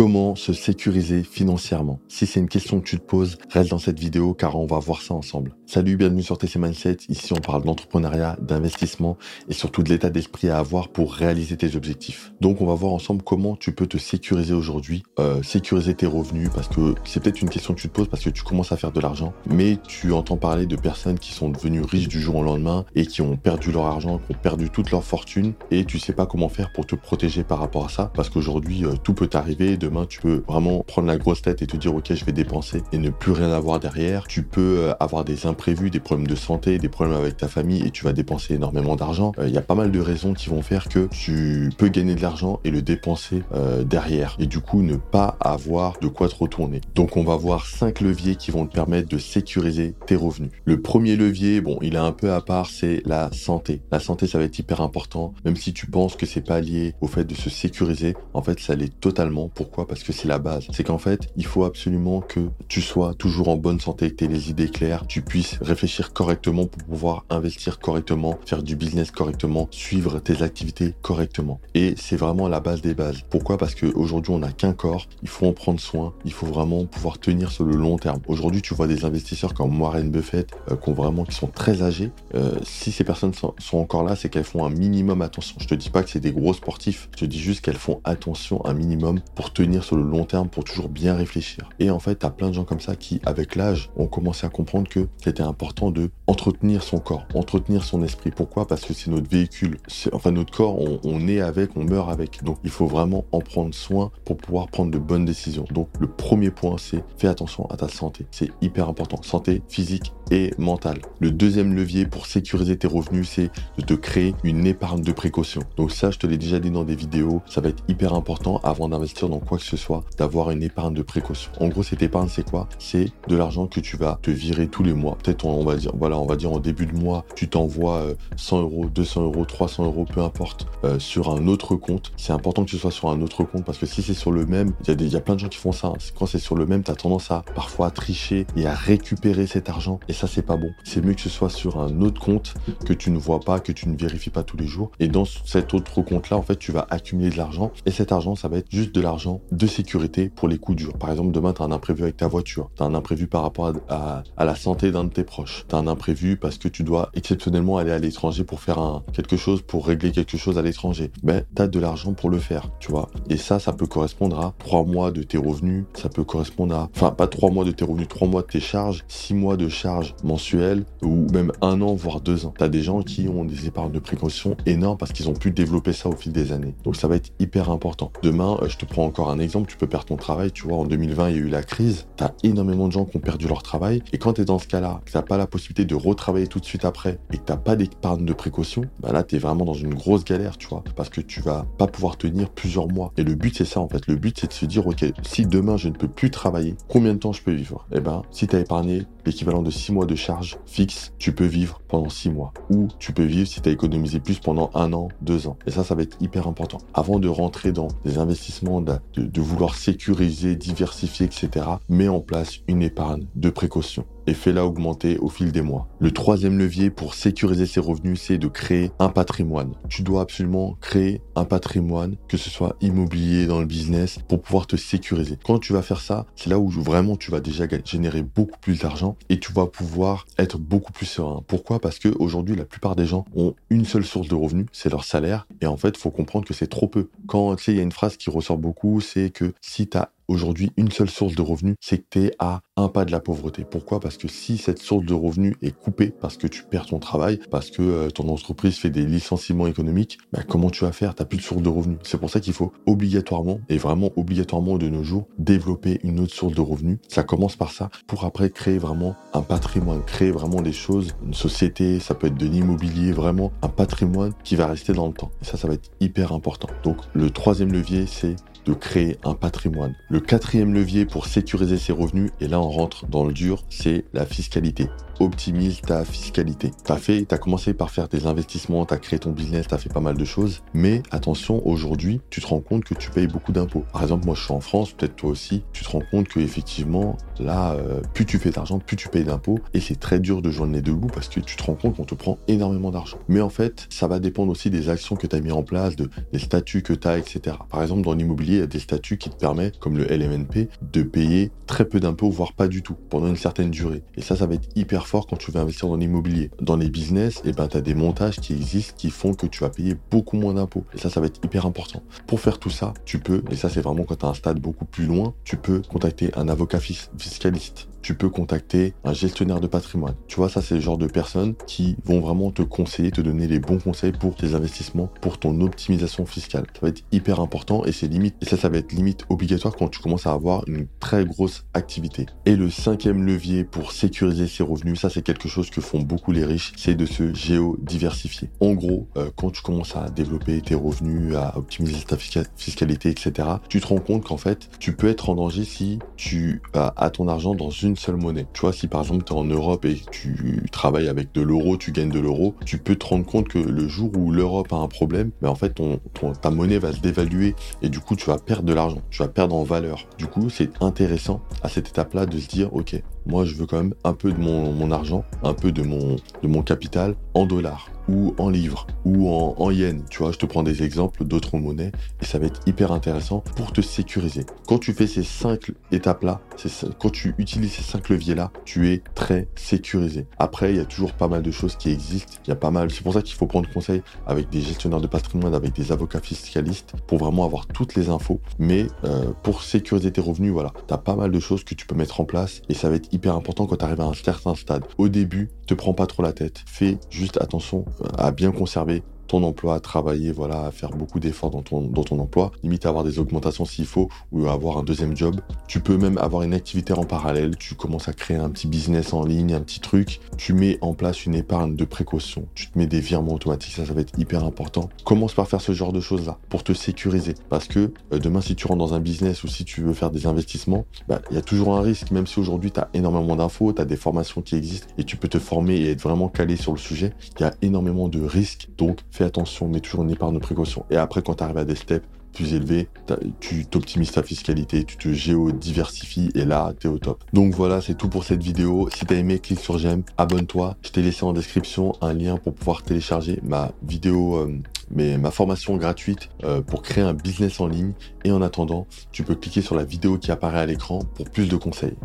Comment se sécuriser financièrement? Si c'est une question que tu te poses, reste dans cette vidéo car on va voir ça ensemble. Salut, bienvenue sur TC Mindset. Ici, on parle d'entrepreneuriat, d'investissement et surtout de l'état d'esprit à avoir pour réaliser tes objectifs. Donc, on va voir ensemble comment tu peux te sécuriser aujourd'hui, euh, sécuriser tes revenus parce que c'est peut-être une question que tu te poses parce que tu commences à faire de l'argent, mais tu entends parler de personnes qui sont devenues riches du jour au lendemain et qui ont perdu leur argent, qui ont perdu toute leur fortune et tu sais pas comment faire pour te protéger par rapport à ça parce qu'aujourd'hui, euh, tout peut t'arriver tu peux vraiment prendre la grosse tête et te dire, OK, je vais dépenser et ne plus rien avoir derrière. Tu peux euh, avoir des imprévus, des problèmes de santé, des problèmes avec ta famille et tu vas dépenser énormément d'argent. Euh, il y a pas mal de raisons qui vont faire que tu peux gagner de l'argent et le dépenser euh, derrière. Et du coup, ne pas avoir de quoi te retourner. Donc, on va voir cinq leviers qui vont te permettre de sécuriser tes revenus. Le premier levier, bon, il est un peu à part, c'est la santé. La santé, ça va être hyper important. Même si tu penses que c'est pas lié au fait de se sécuriser, en fait, ça l'est totalement. Pourquoi? Parce que c'est la base. C'est qu'en fait, il faut absolument que tu sois toujours en bonne santé, que tu aies les idées claires, tu puisses réfléchir correctement pour pouvoir investir correctement, faire du business correctement, suivre tes activités correctement. Et c'est vraiment la base des bases. Pourquoi? Parce qu'aujourd'hui, on n'a qu'un corps, il faut en prendre soin, il faut vraiment pouvoir tenir sur le long terme. Aujourd'hui, tu vois des investisseurs comme Warren Buffett, euh, qui, vraiment, qui sont très âgés. Euh, si ces personnes sont, encore là, c'est qu'elles font un minimum attention. Je te dis pas que c'est des gros sportifs, je te dis juste qu'elles font attention un minimum pour tenir sur le long terme, pour toujours bien réfléchir. Et en fait, tu as plein de gens comme ça qui, avec l'âge, ont commencé à comprendre que c'était important de entretenir son corps, entretenir son esprit. Pourquoi? Parce que c'est notre véhicule. Enfin, notre corps, on, on est avec, on meurt avec. Donc, il faut vraiment en prendre soin pour pouvoir prendre de bonnes décisions. Donc, le premier point, c'est fais attention à ta santé. C'est hyper important. Santé physique et mentale. Le deuxième levier pour sécuriser tes revenus, c'est de te créer une épargne de précaution. Donc ça, je te l'ai déjà dit dans des vidéos, ça va être hyper important avant d'investir dans quoi que ce soit, d'avoir une épargne de précaution. En gros, cette épargne, c'est quoi? C'est de l'argent que tu vas te virer tous les mois. Peut-être, on va dire, voilà, on va dire en début de mois, tu t'envoies 100 euh, euros, 200 euros, 300 euros, peu importe, euh, sur un autre compte. C'est important que ce soit sur un autre compte parce que si c'est sur le même, il y, a plein de gens qui font ça. Hein. Quand c'est sur le même, tu as tendance à parfois tricher et à récupérer cet argent. Et ça, c'est pas bon. C'est mieux que ce soit sur un autre compte que tu ne vois pas, que tu ne vérifies pas tous les jours. Et dans cet autre compte-là, en fait, tu vas accumuler de l'argent. Et cet argent, ça va être juste de l'argent de sécurité pour les coups durs. Par exemple, demain, tu as un imprévu avec ta voiture. Tu as un imprévu par rapport à, la santé d'un de tes proches. Tu as un imprévu parce que tu dois exceptionnellement aller à l'étranger pour faire quelque chose, pour régler quelque chose à l'étranger. Ben, tu as de l'argent pour le faire, tu vois. Et ça, ça peut correspondre à trois mois de tes revenus. Ça peut correspondre à, enfin, pas trois mois de tes revenus, trois mois de tes charges, six mois de charges mensuelles ou même un an, voire deux ans. Tu as des gens qui ont des épargnes de précaution énormes parce qu'ils ont pu développer ça au fil des années. Donc ça va être hyper important. Demain, euh, je te prends encore un exemple, tu peux perdre ton travail, tu vois, en 2020, il y a eu la crise, tu as énormément de gens qui ont perdu leur travail, et quand tu es dans ce cas-là, que tu n'as pas la possibilité de retravailler tout de suite après, et que tu n'as pas d'épargne de précaution, bah là, tu es vraiment dans une grosse galère, tu vois, parce que tu vas pas pouvoir tenir plusieurs mois. Et le but, c'est ça, en fait. Le but, c'est de se dire, ok, si demain, je ne peux plus travailler, combien de temps je peux vivre? Eh ben, si tu as épargné l'équivalent de six mois de charge fixe, tu peux vivre pendant six mois. Ou tu peux vivre si tu as économisé plus pendant un an, deux ans. Et ça, ça va être hyper important. Avant de rentrer dans des investissements, de vouloir sécuriser, diversifier, etc., mets en place une épargne de précaution et fais-la augmenter au fil des mois. Le troisième levier pour sécuriser ses revenus, c'est de créer un patrimoine. Tu dois absolument créer un patrimoine, que ce soit immobilier dans le business, pour pouvoir te sécuriser. Quand tu vas faire ça, c'est là où vraiment tu vas déjà générer beaucoup plus d'argent et tu vas pouvoir être beaucoup plus serein. Pourquoi? Parce que aujourd'hui, la plupart des gens ont une seule source de revenus, c'est leur salaire. Et en fait, il faut comprendre que c'est trop peu. Quand tu sais, il y a une phrase qui ressort beaucoup, c'est que si tu as aujourd'hui une seule source de revenus, c'est que tu es à un pas de la pauvreté. Pourquoi? Parce que si cette source de revenus est coupée parce que tu perds ton travail, parce que euh, ton entreprise fait des licenciements économiques, bah, comment tu vas faire? Tu n'as plus de source de revenus. C'est pour ça qu'il faut obligatoirement, et vraiment obligatoirement de nos jours, développer une autre source de revenus. Ça commence par ça pour après créer vraiment un patrimoine, créer vraiment des choses, une société, ça peut être de l'immobilier, vraiment un patrimoine qui va rester dans le temps. Et ça, ça va être hyper important. Donc le troisième levier, c'est de créer un patrimoine. Le quatrième levier pour sécuriser ses revenus, et là on rentre dans le dur, c'est la fiscalité optimise ta fiscalité. Tu as fait, tu as commencé par faire des investissements, tu as créé ton business, tu as fait pas mal de choses, mais attention, aujourd'hui, tu te rends compte que tu payes beaucoup d'impôts. Par exemple, moi je suis en France, peut-être toi aussi, tu te rends compte que effectivement, là, euh, plus tu fais d'argent, plus tu payes d'impôts, et c'est très dur de joindre les deux bouts parce que tu te rends compte qu'on te prend énormément d'argent. Mais en fait, ça va dépendre aussi des actions que tu as mis en place, de, des statuts que tu as, etc. Par exemple, dans l'immobilier, des statuts qui te permettent, comme le LMNP, de payer très peu d'impôts, voire pas du tout, pendant une certaine durée. Et ça, ça va être hyper fort quand tu veux investir dans l'immobilier. Dans les business, et eh ben, tu as des montages qui existent qui font que tu vas payer beaucoup moins d'impôts. Et ça, ça va être hyper important. Pour faire tout ça, tu peux, et ça c'est vraiment quand tu as un stade beaucoup plus loin, tu peux contacter un avocat fiscaliste tu peux contacter un gestionnaire de patrimoine. Tu vois, ça, c'est le genre de personnes qui vont vraiment te conseiller, te donner les bons conseils pour tes investissements, pour ton optimisation fiscale. Ça va être hyper important et c'est limite, et ça, ça va être limite obligatoire quand tu commences à avoir une très grosse activité. Et le cinquième levier pour sécuriser ses revenus, ça, c'est quelque chose que font beaucoup les riches, c'est de se géodiversifier. En gros, euh, quand tu commences à développer tes revenus, à optimiser ta fiscalité, etc., tu te rends compte qu'en fait, tu peux être en danger si tu as ton argent dans une seule monnaie. Tu vois, si par exemple tu es en Europe et tu travailles avec de l'euro, tu gagnes de l'euro, tu peux te rendre compte que le jour où l'Europe a un problème, mais ben, en fait ton, ta monnaie va se dévaluer et du coup tu vas perdre de l'argent, tu vas perdre en valeur. Du coup, c'est intéressant à cette étape-là de se dire, ok, moi je veux quand même un peu de mon, mon argent, un peu de mon, de mon capital en dollars ou en livres ou en, en yens. Tu vois, je te prends des exemples d'autres monnaies et ça va être hyper intéressant pour te sécuriser. Quand tu fais ces cinq étapes-là, quand tu utilises ces cinq leviers-là, tu es très sécurisé. Après, il y a toujours pas mal de choses qui existent. Il y a pas mal. C'est pour ça qu'il faut prendre conseil avec des gestionnaires de patrimoine, avec des avocats fiscalistes pour vraiment avoir toutes les infos. Mais euh, pour sécuriser tes revenus, voilà, tu as pas mal de choses que tu peux mettre en place et ça va être hyper important quand tu arrives à un certain stade. Au début, te prends pas trop la tête. Fais juste attention à bien conserver ton emploi, à travailler, voilà, à faire beaucoup d'efforts dans ton, dans ton emploi, limite avoir des augmentations s'il faut, ou avoir un deuxième job. Tu peux même avoir une activité en parallèle, tu commences à créer un petit business en ligne, un petit truc, tu mets en place une épargne de précaution, tu te mets des virements automatiques, ça, ça va être hyper important. Commence par faire ce genre de choses-là pour te sécuriser. Parce que euh, demain, si tu rentres dans un business ou si tu veux faire des investissements, bah, il y a toujours un risque, même si aujourd'hui tu as énormément d'infos, tu as des formations qui existent et tu peux te former et être vraiment calé sur le sujet, il y a énormément de risques. Donc, attention, mets toujours une épargne de précaution. Et après, quand tu arrives à des steps plus élevés, tu t'optimises ta fiscalité, tu te géodiversifies et là, tu es au top. Donc voilà, c'est tout pour cette vidéo. Si tu as aimé, clique sur j'aime, abonne-toi. Je t'ai laissé en description un lien pour pouvoir télécharger ma vidéo, euh, mais ma formation gratuite euh, pour créer un business en ligne. Et en attendant, tu peux cliquer sur la vidéo qui apparaît à l'écran pour plus de conseils.